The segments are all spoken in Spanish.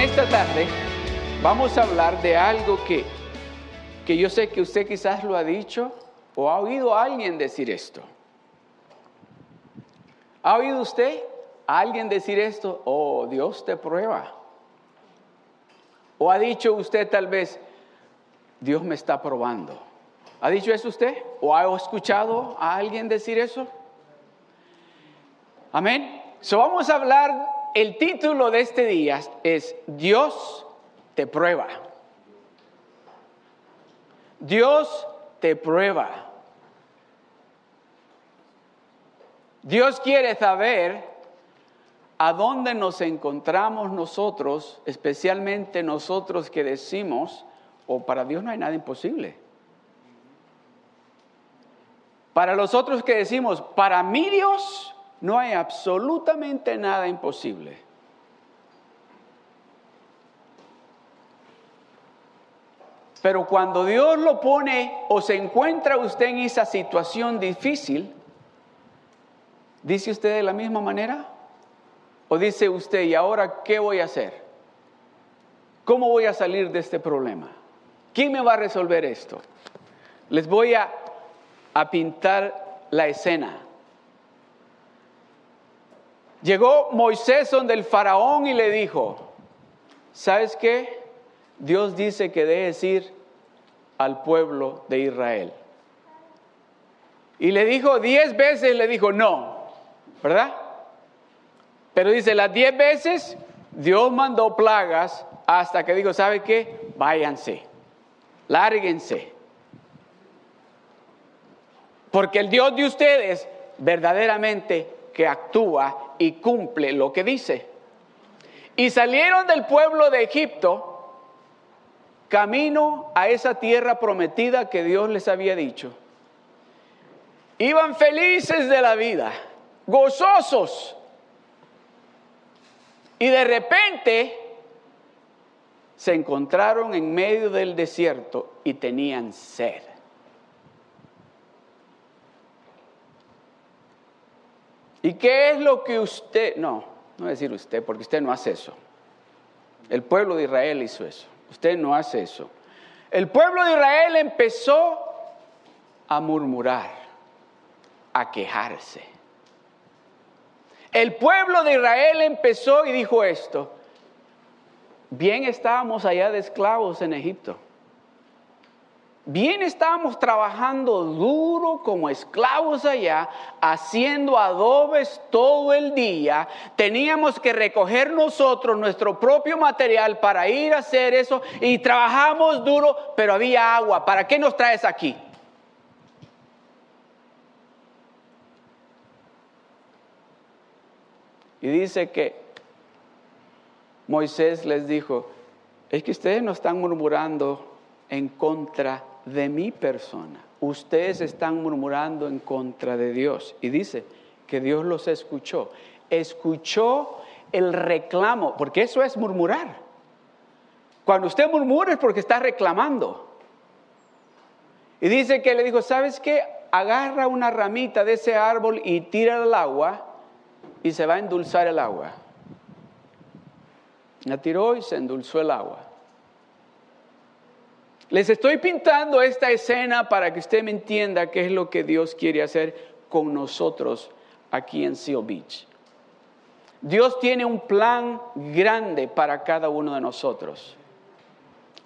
Esta tarde vamos a hablar de algo que, que yo sé que usted quizás lo ha dicho o ha oído a alguien decir esto. ¿Ha oído usted a alguien decir esto? Oh, Dios te prueba. ¿O ha dicho usted tal vez, Dios me está probando? ¿Ha dicho eso usted? ¿O ha escuchado a alguien decir eso? Amén. So vamos a hablar el título de este día es Dios te prueba. Dios te prueba. Dios quiere saber a dónde nos encontramos nosotros, especialmente nosotros que decimos, o oh, para Dios no hay nada imposible. Para los otros que decimos, para mí Dios no hay absolutamente nada imposible. Pero cuando Dios lo pone o se encuentra usted en esa situación difícil, ¿dice usted de la misma manera? ¿O dice usted, ¿y ahora qué voy a hacer? ¿Cómo voy a salir de este problema? ¿Quién me va a resolver esto? Les voy a, a pintar la escena. Llegó Moisés donde el faraón y le dijo, ¿sabes qué? Dios dice que dejes ir al pueblo de Israel. Y le dijo diez veces, le dijo no, ¿verdad? Pero dice, las diez veces Dios mandó plagas hasta que dijo, ¿sabe qué? Váyanse, lárguense. Porque el Dios de ustedes verdaderamente que actúa y cumple lo que dice. Y salieron del pueblo de Egipto camino a esa tierra prometida que Dios les había dicho. Iban felices de la vida, gozosos. Y de repente se encontraron en medio del desierto y tenían sed. ¿Y qué es lo que usted, no, no decir usted, porque usted no hace eso. El pueblo de Israel hizo eso. Usted no hace eso. El pueblo de Israel empezó a murmurar, a quejarse. El pueblo de Israel empezó y dijo esto, bien estábamos allá de esclavos en Egipto. Bien estábamos trabajando duro como esclavos allá, haciendo adobes todo el día. Teníamos que recoger nosotros nuestro propio material para ir a hacer eso y trabajamos duro, pero había agua. ¿Para qué nos traes aquí? Y dice que Moisés les dijo, es que ustedes no están murmurando en contra de mi persona. Ustedes están murmurando en contra de Dios. Y dice que Dios los escuchó. Escuchó el reclamo, porque eso es murmurar. Cuando usted murmura es porque está reclamando. Y dice que le dijo, ¿sabes qué? Agarra una ramita de ese árbol y tira al agua y se va a endulzar el agua. La tiró y se endulzó el agua. Les estoy pintando esta escena para que usted me entienda qué es lo que Dios quiere hacer con nosotros aquí en Seal Beach. Dios tiene un plan grande para cada uno de nosotros.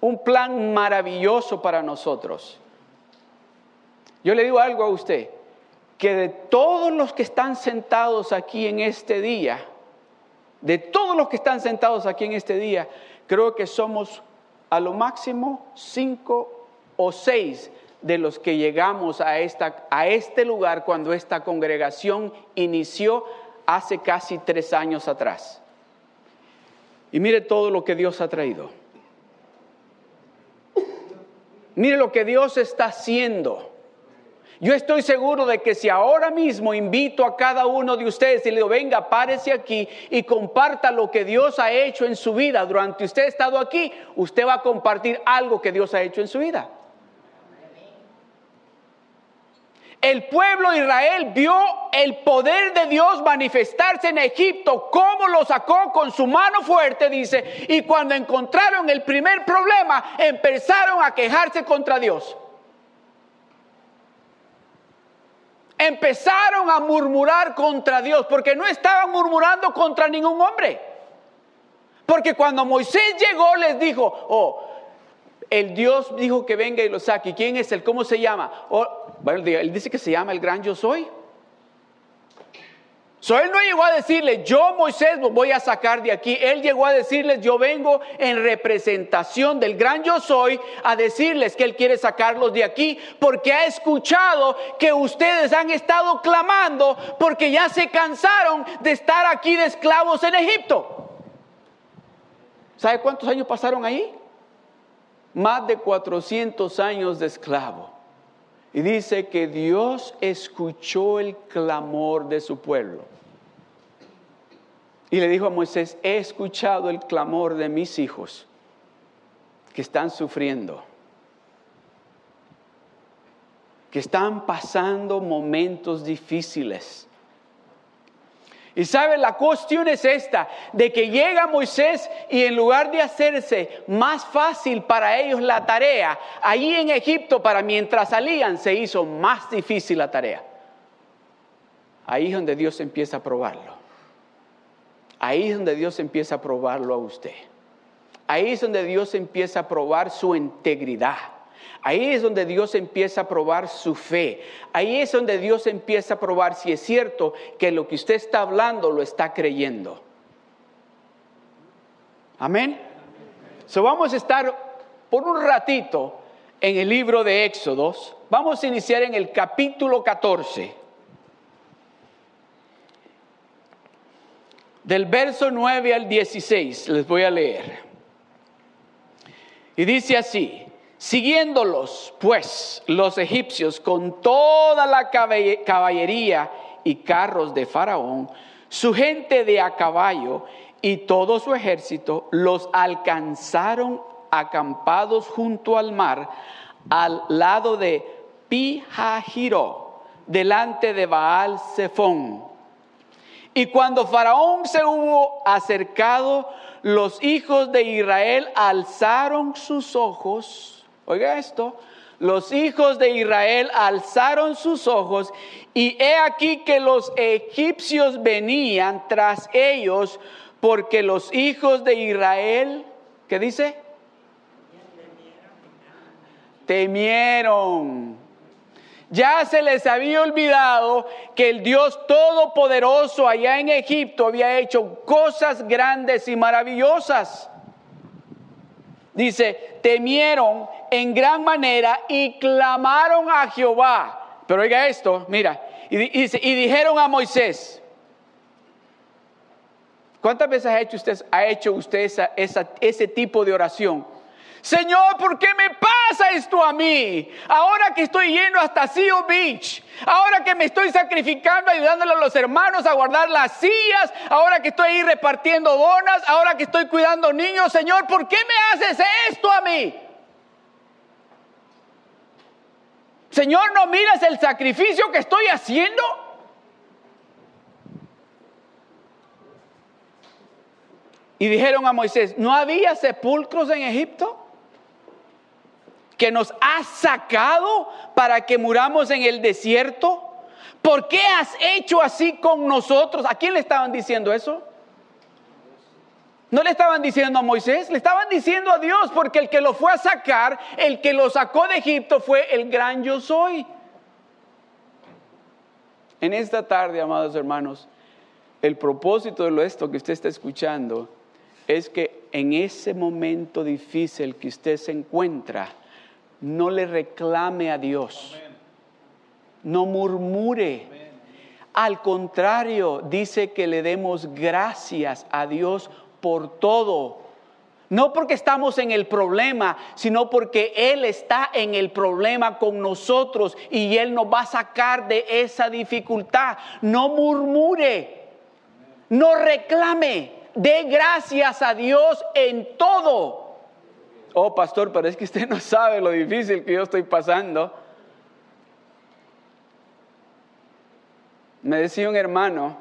Un plan maravilloso para nosotros. Yo le digo algo a usted, que de todos los que están sentados aquí en este día, de todos los que están sentados aquí en este día, creo que somos a lo máximo cinco o seis de los que llegamos a, esta, a este lugar cuando esta congregación inició hace casi tres años atrás. Y mire todo lo que Dios ha traído. Mire lo que Dios está haciendo. Yo estoy seguro de que si ahora mismo invito a cada uno de ustedes y le digo, venga, párese aquí y comparta lo que Dios ha hecho en su vida durante usted ha estado aquí, usted va a compartir algo que Dios ha hecho en su vida. el pueblo de Israel vio el poder de Dios manifestarse en Egipto, cómo lo sacó con su mano fuerte, dice, y cuando encontraron el primer problema, empezaron a quejarse contra Dios. Empezaron a murmurar contra Dios, porque no estaban murmurando contra ningún hombre. Porque cuando Moisés llegó les dijo, oh, el Dios dijo que venga y lo saque. ¿Quién es él? ¿Cómo se llama? Oh, bueno, él dice que se llama el gran yo soy. So, él no llegó a decirle, yo Moisés voy a sacar de aquí. Él llegó a decirles, yo vengo en representación del gran yo soy a decirles que él quiere sacarlos de aquí porque ha escuchado que ustedes han estado clamando porque ya se cansaron de estar aquí de esclavos en Egipto. ¿Sabe cuántos años pasaron ahí? Más de 400 años de esclavo. Y dice que Dios escuchó el clamor de su pueblo. Y le dijo a Moisés, he escuchado el clamor de mis hijos que están sufriendo, que están pasando momentos difíciles. Y sabe, la cuestión es esta, de que llega Moisés y en lugar de hacerse más fácil para ellos la tarea, allí en Egipto, para mientras salían, se hizo más difícil la tarea. Ahí es donde Dios empieza a probarlo. Ahí es donde Dios empieza a probarlo a usted. Ahí es donde Dios empieza a probar su integridad. Ahí es donde Dios empieza a probar su fe. Ahí es donde Dios empieza a probar si es cierto que lo que usted está hablando lo está creyendo. Amén. So vamos a estar por un ratito en el libro de Éxodos. Vamos a iniciar en el capítulo 14. Del verso 9 al 16 les voy a leer. Y dice así, Siguiéndolos, pues, los egipcios con toda la caballería y carros de Faraón, su gente de a caballo y todo su ejército, los alcanzaron acampados junto al mar, al lado de Pijajiro, delante de Baal Zephón. Y cuando Faraón se hubo acercado, los hijos de Israel alzaron sus ojos Oiga esto, los hijos de Israel alzaron sus ojos y he aquí que los egipcios venían tras ellos porque los hijos de Israel, ¿qué dice? Temieron. Ya se les había olvidado que el Dios Todopoderoso allá en Egipto había hecho cosas grandes y maravillosas. Dice, temieron en gran manera y clamaron a Jehová. Pero oiga esto, mira, y, y dijeron a Moisés, ¿cuántas veces ha hecho usted, ha hecho usted ese tipo de oración? Señor, ¿por qué me pasa esto a mí? Ahora que estoy yendo hasta Seal Beach, ahora que me estoy sacrificando, ayudándole a los hermanos a guardar las sillas, ahora que estoy ahí repartiendo donas, ahora que estoy cuidando niños, Señor, ¿por qué me haces esto a mí? Señor, ¿no miras el sacrificio que estoy haciendo? Y dijeron a Moisés, ¿no había sepulcros en Egipto? Que nos has sacado para que muramos en el desierto? ¿Por qué has hecho así con nosotros? ¿A quién le estaban diciendo eso? No le estaban diciendo a Moisés, le estaban diciendo a Dios, porque el que lo fue a sacar, el que lo sacó de Egipto fue el gran yo soy. En esta tarde, amados hermanos, el propósito de esto que usted está escuchando es que en ese momento difícil que usted se encuentra, no le reclame a Dios. No murmure. Al contrario, dice que le demos gracias a Dios por todo. No porque estamos en el problema, sino porque Él está en el problema con nosotros y Él nos va a sacar de esa dificultad. No murmure, no reclame, dé gracias a Dios en todo oh pastor, pero es que usted no sabe lo difícil que yo estoy pasando. Me decía un hermano,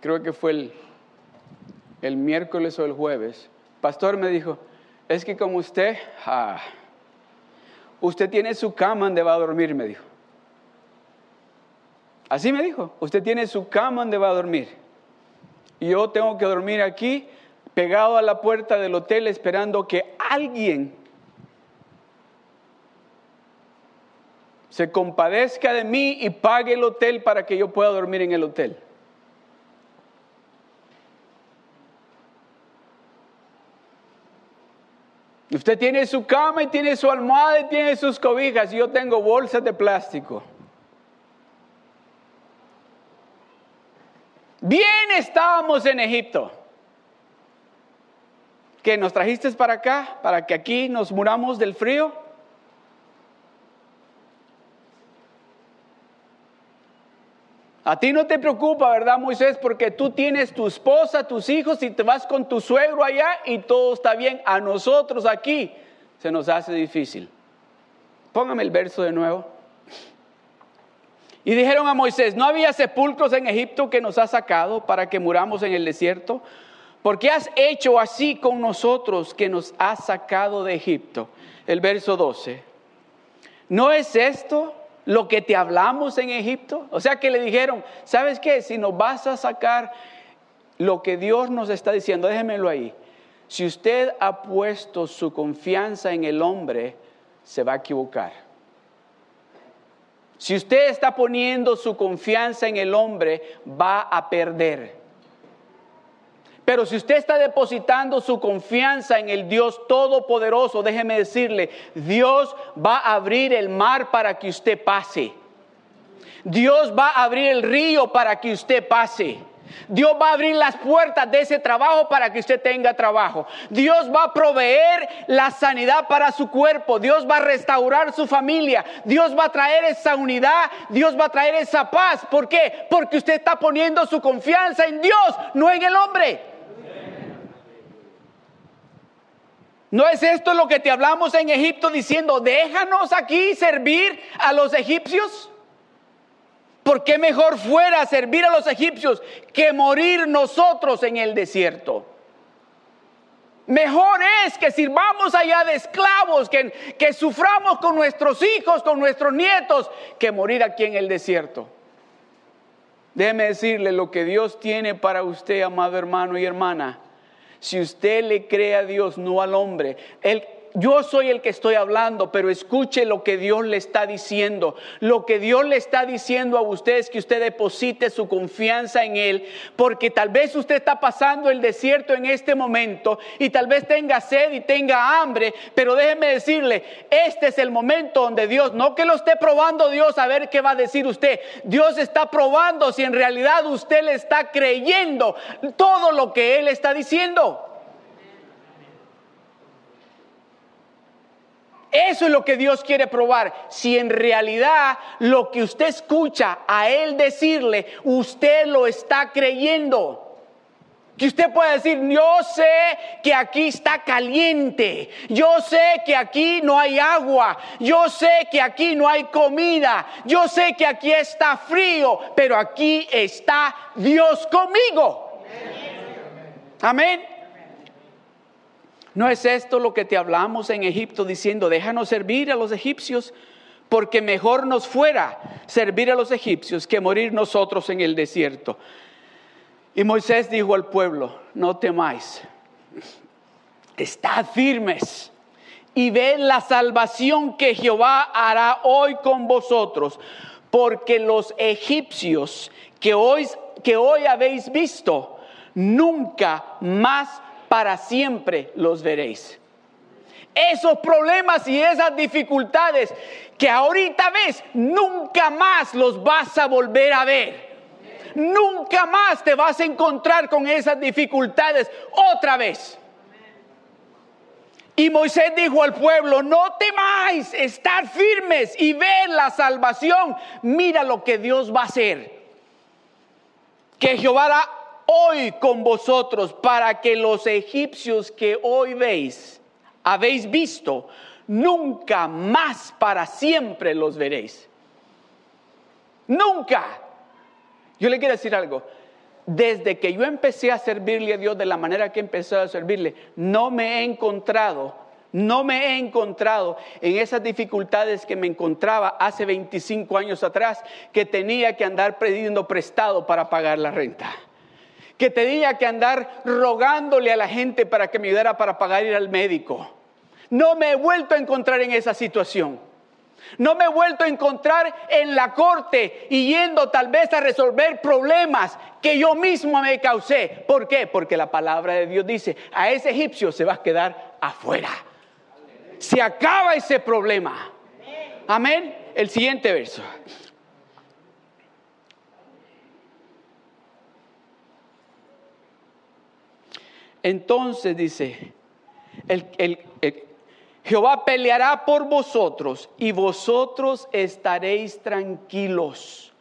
creo que fue el, el miércoles o el jueves, pastor me dijo, es que como usted, usted tiene su cama donde va a dormir, me dijo. Así me dijo, usted tiene su cama donde va a dormir. Y yo tengo que dormir aquí, pegado a la puerta del hotel, esperando que alguien se compadezca de mí y pague el hotel para que yo pueda dormir en el hotel. Usted tiene su cama y tiene su almohada y tiene sus cobijas y yo tengo bolsas de plástico. Bien estábamos en Egipto. ¿Que nos trajiste para acá? ¿Para que aquí nos muramos del frío? A ti no te preocupa, ¿verdad, Moisés? Porque tú tienes tu esposa, tus hijos y te vas con tu suegro allá y todo está bien. A nosotros aquí se nos hace difícil. Póngame el verso de nuevo. Y dijeron a Moisés, ¿no había sepulcros en Egipto que nos has sacado para que muramos en el desierto? ¿Por qué has hecho así con nosotros que nos has sacado de Egipto? El verso 12. ¿No es esto lo que te hablamos en Egipto? O sea que le dijeron, ¿sabes qué? Si nos vas a sacar lo que Dios nos está diciendo, déjemelo ahí. Si usted ha puesto su confianza en el hombre, se va a equivocar. Si usted está poniendo su confianza en el hombre, va a perder. Pero si usted está depositando su confianza en el Dios Todopoderoso, déjeme decirle, Dios va a abrir el mar para que usted pase. Dios va a abrir el río para que usted pase. Dios va a abrir las puertas de ese trabajo para que usted tenga trabajo. Dios va a proveer la sanidad para su cuerpo. Dios va a restaurar su familia. Dios va a traer esa unidad. Dios va a traer esa paz. ¿Por qué? Porque usted está poniendo su confianza en Dios, no en el hombre. ¿No es esto lo que te hablamos en Egipto diciendo, déjanos aquí servir a los egipcios? ¿Por qué mejor fuera servir a los egipcios que morir nosotros en el desierto? Mejor es que sirvamos allá de esclavos, que, que suframos con nuestros hijos, con nuestros nietos, que morir aquí en el desierto. Déjeme decirle lo que Dios tiene para usted, amado hermano y hermana. Si usted le cree a Dios, no al hombre, yo soy el que estoy hablando, pero escuche lo que Dios le está diciendo. Lo que Dios le está diciendo a usted es que usted deposite su confianza en Él, porque tal vez usted está pasando el desierto en este momento y tal vez tenga sed y tenga hambre, pero déjeme decirle, este es el momento donde Dios, no que lo esté probando Dios a ver qué va a decir usted, Dios está probando si en realidad usted le está creyendo todo lo que Él está diciendo. Eso es lo que Dios quiere probar. Si en realidad lo que usted escucha a Él decirle, usted lo está creyendo. Que usted puede decir, yo sé que aquí está caliente, yo sé que aquí no hay agua, yo sé que aquí no hay comida, yo sé que aquí está frío, pero aquí está Dios conmigo. Amén. ¿No es esto lo que te hablamos en Egipto diciendo, déjanos servir a los egipcios? Porque mejor nos fuera servir a los egipcios que morir nosotros en el desierto. Y Moisés dijo al pueblo, no temáis, estad firmes y ved la salvación que Jehová hará hoy con vosotros, porque los egipcios que hoy, que hoy habéis visto, nunca más para siempre los veréis. Esos problemas y esas dificultades que ahorita ves, nunca más los vas a volver a ver. Nunca más te vas a encontrar con esas dificultades otra vez. Y Moisés dijo al pueblo, no temáis, estar firmes y ver la salvación. Mira lo que Dios va a hacer. Que Jehová hoy con vosotros para que los egipcios que hoy veis, habéis visto, nunca más para siempre los veréis. Nunca. Yo le quiero decir algo. Desde que yo empecé a servirle a Dios de la manera que empecé a servirle, no me he encontrado, no me he encontrado en esas dificultades que me encontraba hace 25 años atrás, que tenía que andar pidiendo prestado para pagar la renta que tenía que andar rogándole a la gente para que me ayudara para pagar ir al médico. No me he vuelto a encontrar en esa situación. No me he vuelto a encontrar en la corte y yendo tal vez a resolver problemas que yo mismo me causé. ¿Por qué? Porque la palabra de Dios dice, a ese egipcio se va a quedar afuera. Se acaba ese problema. Amén. El siguiente verso. Entonces dice, Jehová peleará por vosotros y vosotros estaréis tranquilos.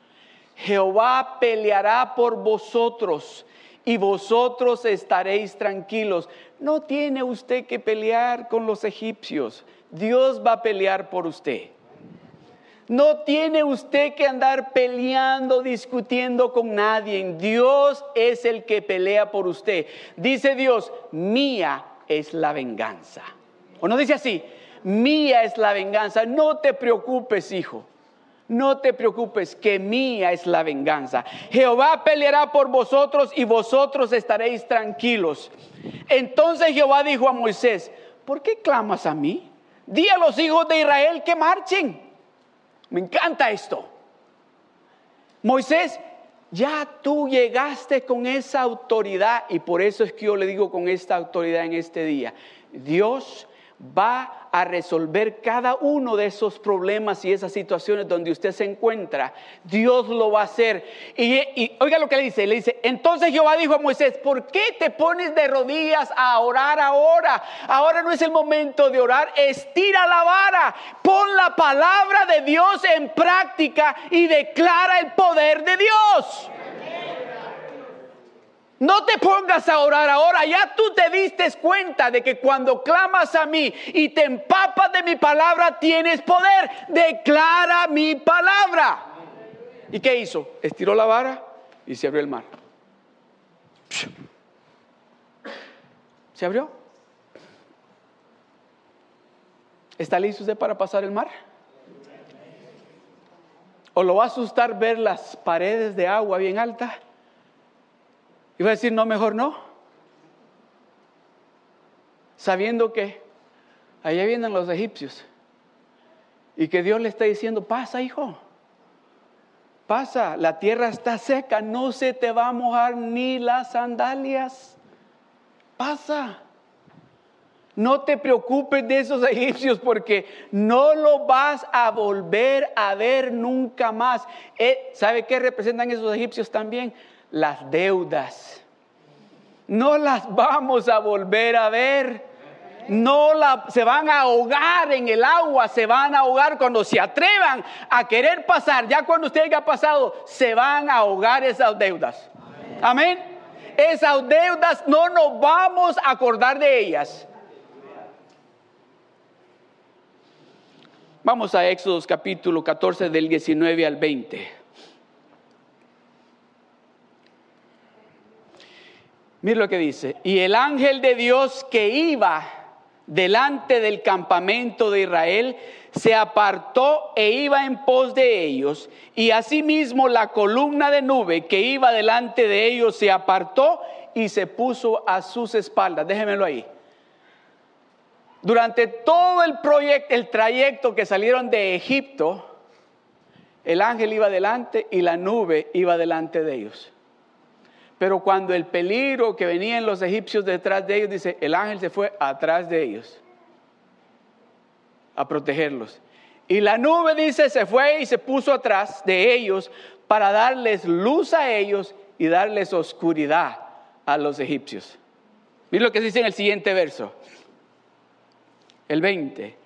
Jehová peleará por vosotros y vosotros estaréis tranquilos. No tiene usted que pelear con los egipcios. Dios va a pelear por usted. No tiene usted que andar peleando, discutiendo con nadie. Dios es el que pelea por usted. Dice Dios, mía es la venganza. ¿O no dice así? Mía es la venganza. No te preocupes, hijo. No te preocupes, que mía es la venganza. Jehová peleará por vosotros y vosotros estaréis tranquilos. Entonces Jehová dijo a Moisés, ¿por qué clamas a mí? Di a los hijos de Israel que marchen. Me encanta esto. Moisés, ya tú llegaste con esa autoridad y por eso es que yo le digo con esta autoridad en este día. Dios va a resolver cada uno de esos problemas y esas situaciones donde usted se encuentra. Dios lo va a hacer. Y, oiga lo que le dice, le dice, entonces Jehová dijo a Moisés, ¿por qué te pones de rodillas a orar ahora? Ahora no es el momento de orar, estira la vara, pon la palabra de Dios en práctica y declara el poder de Dios. No te pongas a orar ahora, ya tú te diste cuenta de que cuando clamas a mí y te empapas de mi palabra, tienes poder. Declara mi palabra. ¿Y qué hizo? Estiró la vara y se abrió el mar. ¿Se abrió? ¿Está listo usted para pasar el mar? ¿O lo va a asustar ver las paredes de agua bien altas? Y va a decir, no, mejor no. Sabiendo que allá vienen los egipcios. Y que Dios le está diciendo, pasa, hijo. Pasa, la tierra está seca, no se te va a mojar ni las sandalias. Pasa. No te preocupes de esos egipcios porque no lo vas a volver a ver nunca más. Eh, ¿Sabe qué representan esos egipcios también? Las deudas. No las vamos a volver a ver. No la, se van a ahogar en el agua, se van a ahogar cuando se atrevan a querer pasar. Ya cuando usted haya pasado, se van a ahogar esas deudas. Amén. Esas deudas no nos vamos a acordar de ellas. Vamos a Éxodo capítulo 14 del 19 al 20. Mira lo que dice. Y el ángel de Dios que iba delante del campamento de Israel se apartó e iba en pos de ellos. Y asimismo la columna de nube que iba delante de ellos se apartó y se puso a sus espaldas. Déjenmelo ahí. Durante todo el proyecto, el trayecto que salieron de Egipto, el ángel iba delante y la nube iba delante de ellos. Pero cuando el peligro que venían los egipcios detrás de ellos, dice, el ángel se fue atrás de ellos a protegerlos. Y la nube, dice, se fue y se puso atrás de ellos para darles luz a ellos y darles oscuridad a los egipcios. Miren lo que dice en el siguiente verso, el 20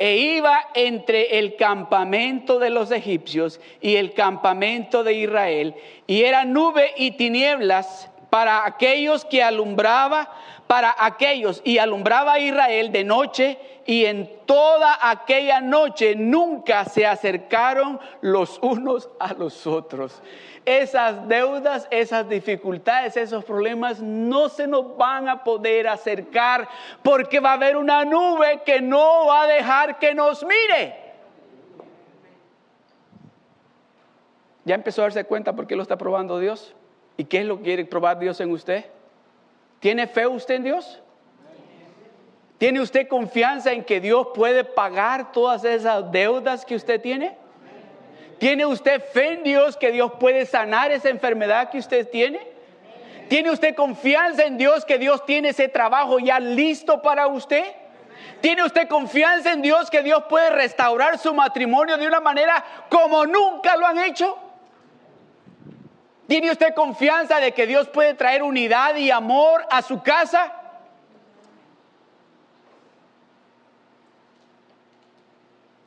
e iba entre el campamento de los egipcios y el campamento de Israel, y era nube y tinieblas para aquellos que alumbraba, para aquellos y alumbraba a Israel de noche y en toda aquella noche nunca se acercaron los unos a los otros. Esas deudas, esas dificultades, esos problemas no se nos van a poder acercar porque va a haber una nube que no va a dejar que nos mire. ¿Ya empezó a darse cuenta por qué lo está probando Dios? ¿Y qué es lo que quiere probar Dios en usted? ¿Tiene fe usted en Dios? ¿Tiene usted confianza en que Dios puede pagar todas esas deudas que usted tiene? ¿Tiene usted fe en Dios que Dios puede sanar esa enfermedad que usted tiene? ¿Tiene usted confianza en Dios que Dios tiene ese trabajo ya listo para usted? ¿Tiene usted confianza en Dios que Dios puede restaurar su matrimonio de una manera como nunca lo han hecho? ¿Tiene usted confianza de que Dios puede traer unidad y amor a su casa?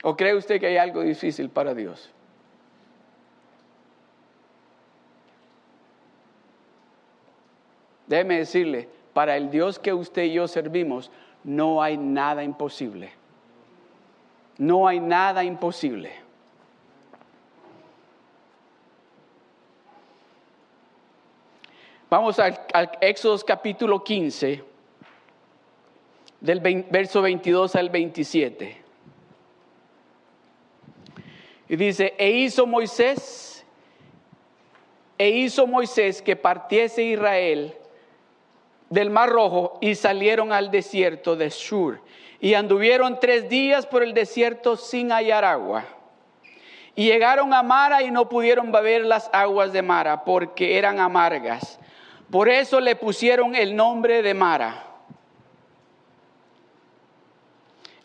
¿O cree usted que hay algo difícil para Dios? Déjeme decirle, para el Dios que usted y yo servimos, no hay nada imposible. No hay nada imposible. Vamos al, Éxodo capítulo 15, del verso 22 al 27. Y dice, e hizo Moisés, e hizo Moisés que partiese Israel del Mar Rojo y salieron al desierto de Shur. Y anduvieron tres días por el desierto sin hallar agua. Y llegaron a Mara y no pudieron beber las aguas de Mara porque eran amargas. Por eso le pusieron el nombre de Mara.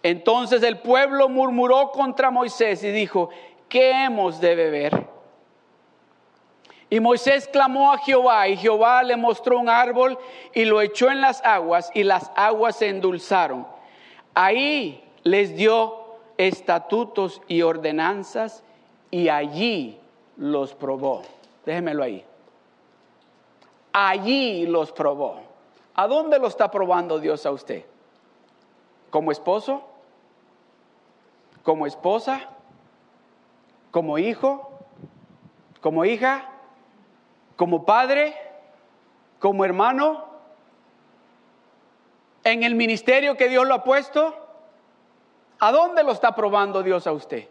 Entonces el pueblo murmuró contra Moisés y dijo, ¿qué hemos de beber? Y Moisés clamó a Jehová y Jehová le mostró un árbol y lo echó en las aguas y las aguas se endulzaron. Ahí les dio estatutos y ordenanzas y allí los probó. Déjemelo ahí allí los probó. ¿A dónde lo está probando Dios a usted? ¿Como esposo? ¿Como esposa? ¿Como hijo? ¿Como hija? ¿Como padre? ¿Como hermano? ¿En el ministerio que Dios lo ha puesto? ¿A dónde lo está probando Dios a usted?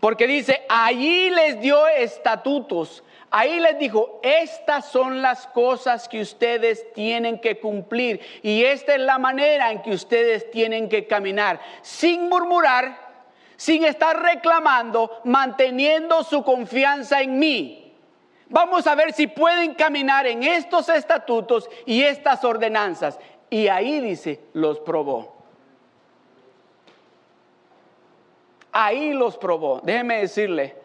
Porque dice, allí les dio estatutos, Ahí les dijo, estas son las cosas que ustedes tienen que cumplir y esta es la manera en que ustedes tienen que caminar, sin murmurar, sin estar reclamando, manteniendo su confianza en mí. Vamos a ver si pueden caminar en estos estatutos y estas ordenanzas. Y ahí dice, los probó. Ahí los probó. Déjeme decirle,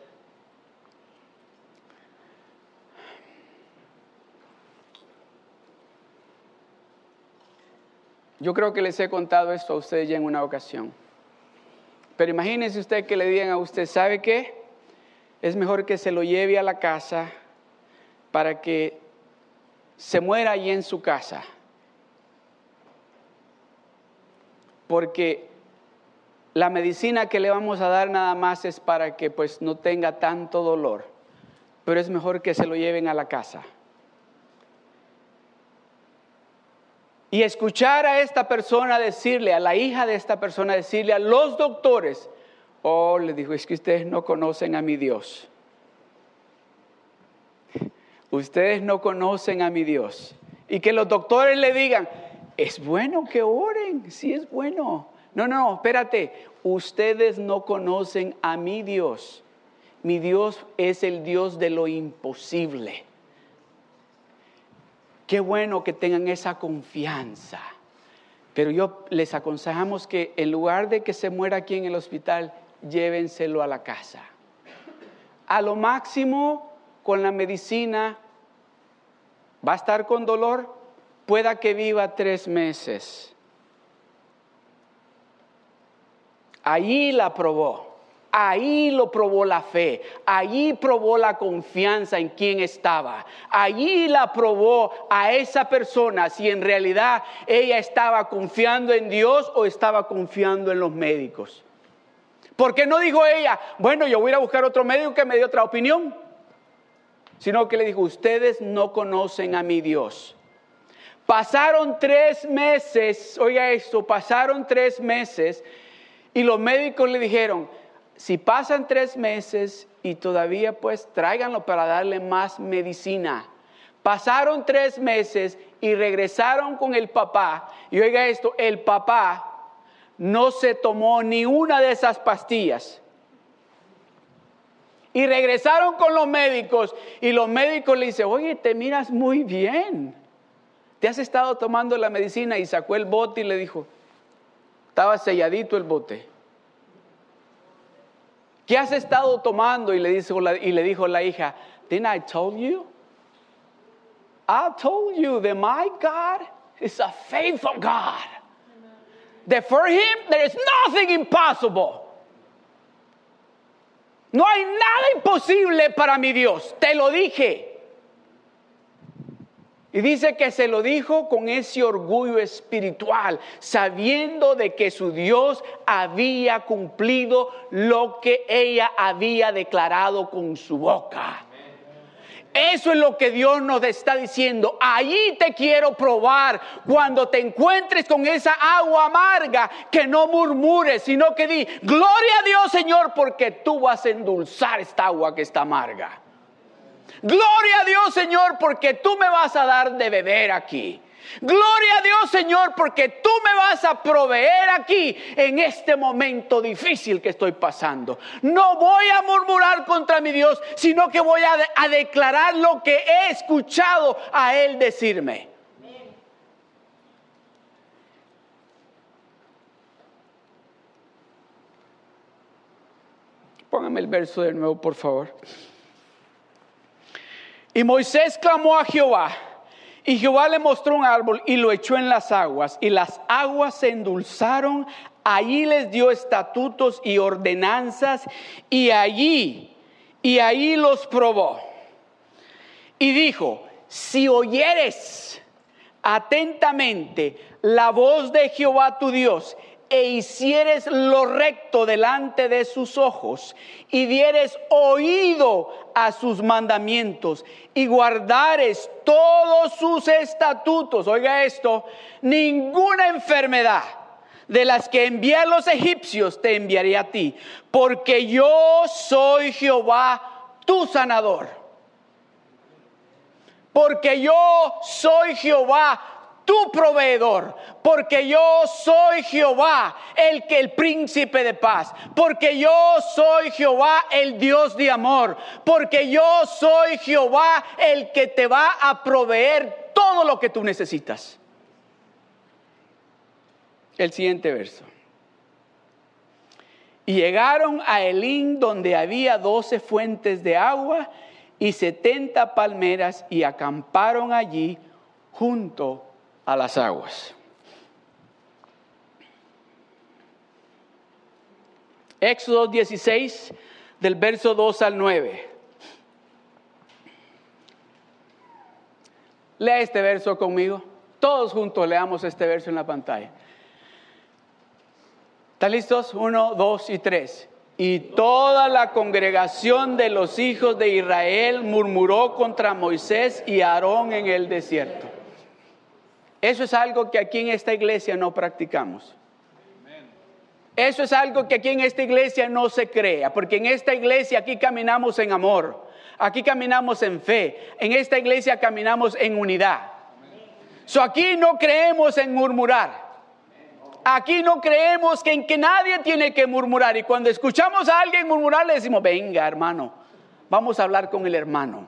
Yo creo que les he contado esto a ustedes ya en una ocasión. Pero imagínense usted que le digan a usted, ¿sabe qué? Es mejor que se lo lleve a la casa para que se muera allí en su casa. Porque la medicina que le vamos a dar nada más es para que pues no tenga tanto dolor. Pero es mejor que se lo lleven a la casa. Y escuchar a esta persona decirle, a la hija de esta persona decirle a los doctores, oh, le dijo, es que ustedes no conocen a mi Dios. Ustedes no conocen a mi Dios. Y que los doctores le digan, es bueno que oren, sí es bueno. No, no, espérate, ustedes no conocen a mi Dios. Mi Dios es el Dios de lo imposible. Qué bueno que tengan esa confianza. Pero yo les aconsejamos que en lugar de que se muera aquí en el hospital, llévenselo a la casa. A lo máximo, con la medicina, va a estar con dolor, pueda que viva tres meses. Allí la probó, Ahí lo probó la fe, allí probó la confianza en quien estaba, allí la probó a esa persona si en realidad ella estaba confiando en Dios o estaba confiando en los médicos. Porque no dijo ella, bueno, yo voy a ir a buscar otro médico que me dé otra opinión, sino que le dijo, ustedes no conocen a mi Dios. Pasaron tres meses, oiga esto, pasaron tres meses y los médicos le dijeron, si pasan tres meses y todavía pues tráiganlo para darle más medicina. Pasaron tres meses y regresaron con el papá. Y oiga esto, el papá no se tomó ni una de esas pastillas. Y regresaron con los médicos y los médicos le dicen, oye, te miras muy bien. Te has estado tomando la medicina y sacó el bote y le dijo, estaba selladito el bote. ¿Qué has estado tomando? Y le, dijo la, y le dijo la hija, Didn't I tell you? I told you that my God is a faithful God. That for him there is nothing impossible. No hay nada imposible para mi Dios. Te lo dije. Y dice que se lo dijo con ese orgullo espiritual, sabiendo de que su Dios había cumplido lo que ella había declarado con su boca. Eso es lo que Dios nos está diciendo. Allí te quiero probar. Cuando te encuentres con esa agua amarga, que no murmures, sino que di, gloria a Dios Señor, porque tú vas a endulzar esta agua que está amarga. Gloria a Dios, Señor, porque tú me vas a dar de beber aquí. Gloria a Dios, Señor, porque tú me vas a proveer aquí en este momento difícil que estoy pasando. No voy a murmurar contra mi Dios, sino que voy a, a declarar lo que he escuchado a Él decirme. Póngame el verso de nuevo, por favor. Y Moisés clamó a Jehová. Y Jehová le mostró un árbol y lo echó en las aguas. Y las aguas se endulzaron. Allí les dio estatutos y ordenanzas. Y allí, y allí los probó. Y dijo, si oyeres atentamente la voz de Jehová tu Dios e hicieres lo recto delante de sus ojos y dieres oído a sus mandamientos y guardares todos sus estatutos, oiga esto, ninguna enfermedad de las que envié a los egipcios te enviaré a ti, porque yo soy Jehová tu sanador. Porque yo soy Jehová tu proveedor, porque yo soy Jehová, el que el príncipe de paz, porque yo soy Jehová, el Dios de amor, porque yo soy Jehová, el que te va a proveer todo lo que tú necesitas. El siguiente verso. Y llegaron a Elín donde había doce fuentes de agua y setenta palmeras y acamparon allí junto a las aguas. Éxodo 16, del verso 2 al 9. Lea este verso conmigo. Todos juntos leamos este verso en la pantalla. ¿Están listos? Uno, dos y tres. Y toda la congregación de los hijos de Israel murmuró contra Moisés y Aarón en el desierto. Eso es algo que aquí en esta iglesia no practicamos. Eso es algo que aquí en esta iglesia no se crea, porque en esta iglesia aquí caminamos en amor, aquí caminamos en fe, en esta iglesia caminamos en unidad. So aquí no creemos en murmurar. Aquí no creemos que en que nadie tiene que murmurar y cuando escuchamos a alguien murmurar le decimos, "Venga, hermano, vamos a hablar con el hermano."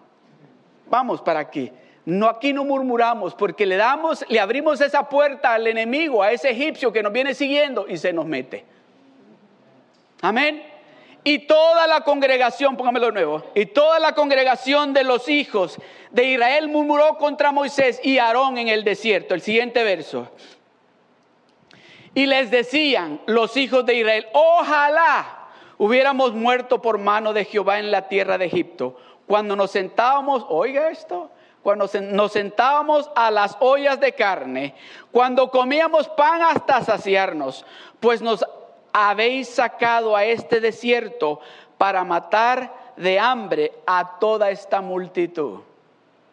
Vamos para aquí. No aquí no murmuramos porque le damos, le abrimos esa puerta al enemigo, a ese egipcio que nos viene siguiendo y se nos mete. Amén. Y toda la congregación, póngamelo de nuevo, y toda la congregación de los hijos de Israel murmuró contra Moisés y Aarón en el desierto. El siguiente verso. Y les decían los hijos de Israel, ojalá hubiéramos muerto por mano de Jehová en la tierra de Egipto. Cuando nos sentábamos, oiga esto, cuando nos sentábamos a las ollas de carne, cuando comíamos pan hasta saciarnos, pues nos habéis sacado a este desierto para matar de hambre a toda esta multitud.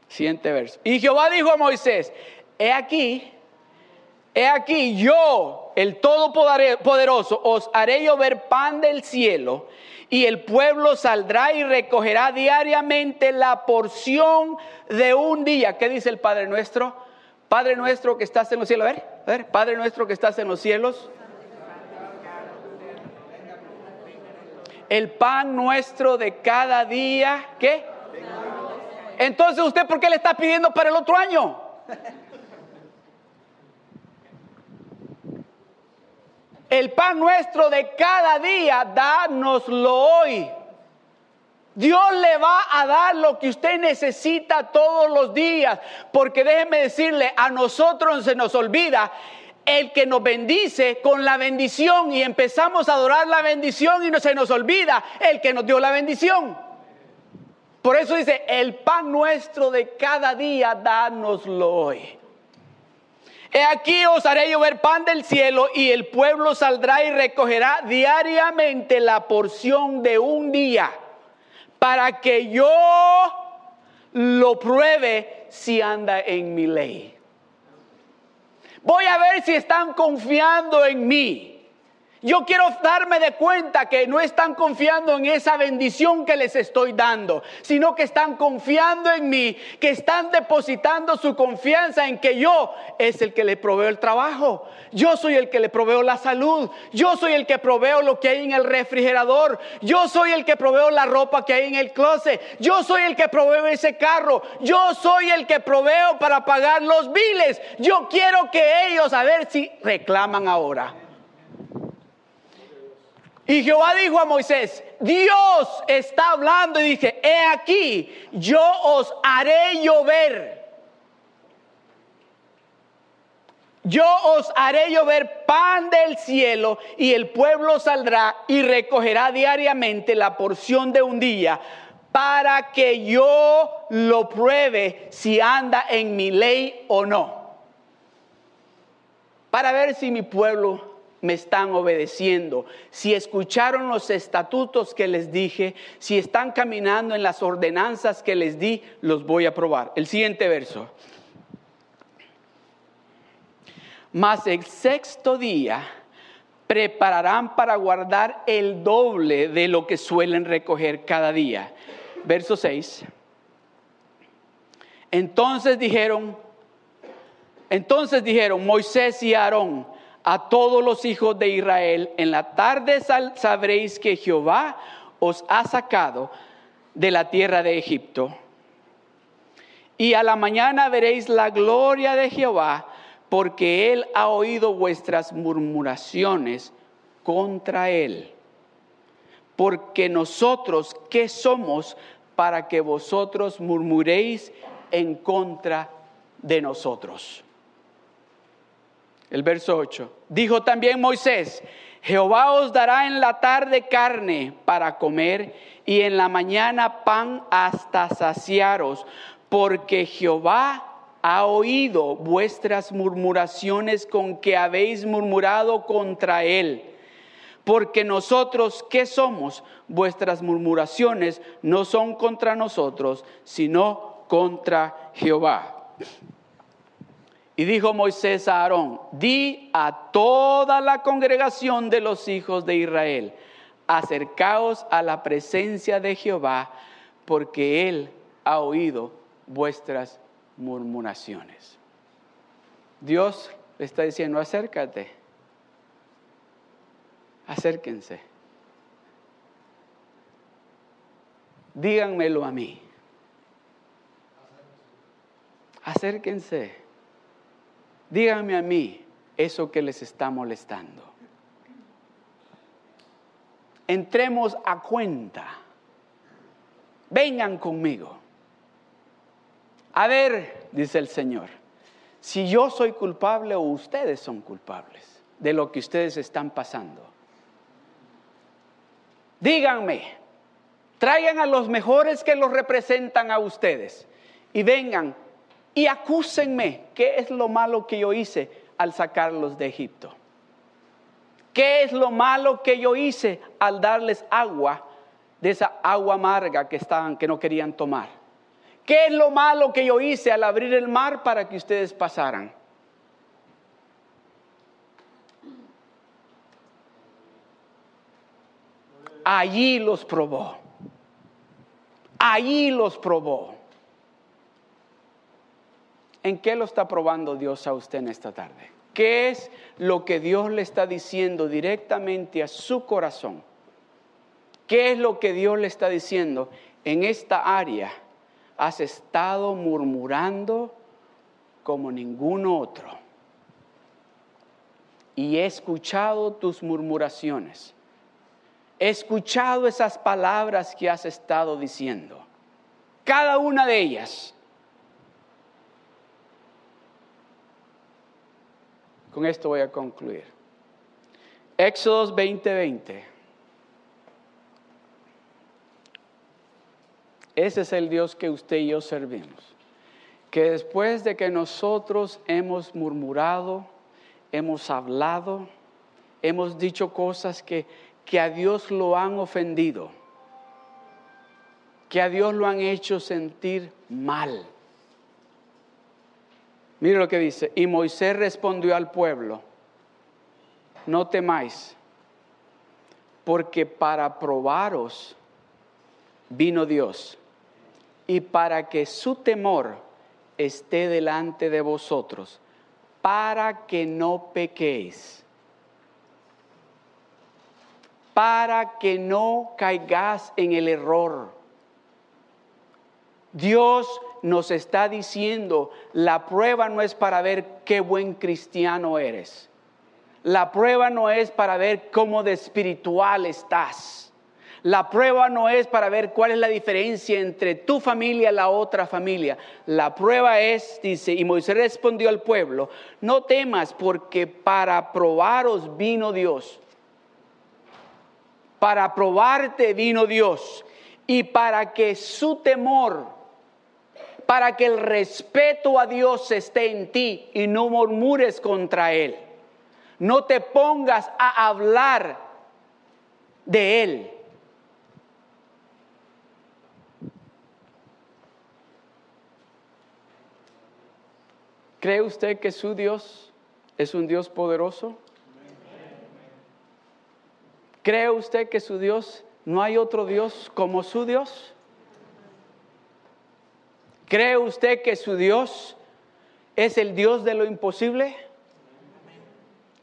Siguiente verso. Y Jehová dijo a Moisés, he aquí, he aquí yo, el Todopoderoso, os haré llover pan del cielo y el pueblo saldrá y recogerá diariamente la porción de un día. ¿Qué dice el Padre nuestro? Padre nuestro que estás en los cielos. A ver, a ver, Padre nuestro que estás en los cielos. El pan nuestro de cada día, ¿qué? Entonces, ¿usted por qué le está pidiendo para el otro año? El pan nuestro de cada día, dánoslo hoy. Dios le va a dar lo que usted necesita todos los días, porque déjeme decirle, a nosotros se nos olvida el que nos bendice con la bendición y empezamos a adorar la bendición y no se nos olvida el que nos dio la bendición. Por eso dice, el pan nuestro de cada día, dánoslo hoy. He aquí os haré llover pan del cielo y el pueblo saldrá y recogerá diariamente la porción de un día para que yo lo pruebe si anda en mi ley. Voy a ver si están confiando en mí. Yo quiero darme de cuenta que no están confiando en esa bendición que les estoy dando, sino que están confiando en mí, que están depositando su confianza en que yo es el que le proveo el trabajo, yo soy el que le proveo la salud, yo soy el que proveo lo que hay en el refrigerador, yo soy el que proveo la ropa que hay en el closet, yo soy el que proveo ese carro, yo soy el que proveo para pagar los biles. Yo quiero que ellos a ver si reclaman ahora. Y Jehová dijo a Moisés, Dios está hablando y dice, he aquí, yo os haré llover. Yo os haré llover pan del cielo y el pueblo saldrá y recogerá diariamente la porción de un día para que yo lo pruebe si anda en mi ley o no. Para ver si mi pueblo me están obedeciendo, si escucharon los estatutos que les dije, si están caminando en las ordenanzas que les di, los voy a probar. El siguiente verso. Mas el sexto día prepararán para guardar el doble de lo que suelen recoger cada día. Verso 6. Entonces dijeron, entonces dijeron Moisés y Aarón, a todos los hijos de Israel, en la tarde sabréis que Jehová os ha sacado de la tierra de Egipto. Y a la mañana veréis la gloria de Jehová, porque él ha oído vuestras murmuraciones contra él. Porque nosotros, ¿qué somos para que vosotros murmuréis en contra de nosotros? El verso 8. Dijo también Moisés, Jehová os dará en la tarde carne para comer y en la mañana pan hasta saciaros, porque Jehová ha oído vuestras murmuraciones con que habéis murmurado contra él. Porque nosotros, ¿qué somos? Vuestras murmuraciones no son contra nosotros, sino contra Jehová. Y dijo Moisés a Aarón, di a toda la congregación de los hijos de Israel, acercaos a la presencia de Jehová, porque él ha oído vuestras murmuraciones. Dios le está diciendo, acércate, acérquense, díganmelo a mí, acérquense díganme a mí eso que les está molestando. Entremos a cuenta. Vengan conmigo. A ver, dice el Señor, si yo soy culpable o ustedes son culpables de lo que ustedes están pasando. díganme, traigan a los mejores que los representan a ustedes y vengan y acúsenme qué es lo malo que yo hice al sacarlos de Egipto. ¿Qué es lo malo que yo hice al darles agua de esa agua amarga que estaban que no querían tomar? ¿Qué es lo malo que yo hice al abrir el mar para que ustedes pasaran? Allí los probó. Allí los probó. ¿En qué lo está probando Dios a usted en esta tarde? ¿Qué es lo que Dios le está diciendo directamente a su corazón? ¿Qué es lo que Dios le está diciendo? En esta área has estado murmurando como ningún otro. Y he escuchado tus murmuraciones. He escuchado esas palabras que has estado diciendo. Cada una de ellas Con esto voy a concluir. Éxodos 20:20. Ese es el Dios que usted y yo servimos. Que después de que nosotros hemos murmurado, hemos hablado, hemos dicho cosas que, que a Dios lo han ofendido, que a Dios lo han hecho sentir mal Mire lo que dice. Y Moisés respondió al pueblo, no temáis, porque para probaros vino Dios y para que su temor esté delante de vosotros, para que no pequéis, para que no caigas en el error. Dios nos está diciendo, la prueba no es para ver qué buen cristiano eres. La prueba no es para ver cómo de espiritual estás. La prueba no es para ver cuál es la diferencia entre tu familia y la otra familia. La prueba es, dice, y Moisés respondió al pueblo, no temas porque para probaros vino Dios. Para probarte vino Dios. Y para que su temor para que el respeto a Dios esté en ti y no murmures contra Él. No te pongas a hablar de Él. ¿Cree usted que su Dios es un Dios poderoso? ¿Cree usted que su Dios no hay otro Dios como su Dios? ¿Cree usted que su Dios es el Dios de lo imposible?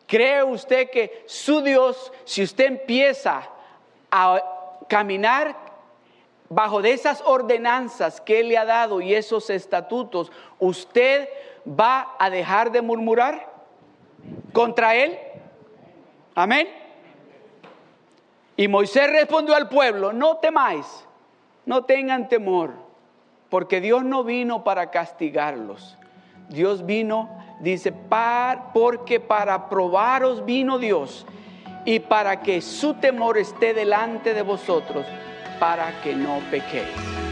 ¿Cree usted que su Dios, si usted empieza a caminar bajo de esas ordenanzas que Él le ha dado y esos estatutos, usted va a dejar de murmurar contra Él? Amén. Y Moisés respondió al pueblo, no temáis, no tengan temor porque Dios no vino para castigarlos. Dios vino, dice, porque para probaros vino Dios y para que su temor esté delante de vosotros, para que no pequéis.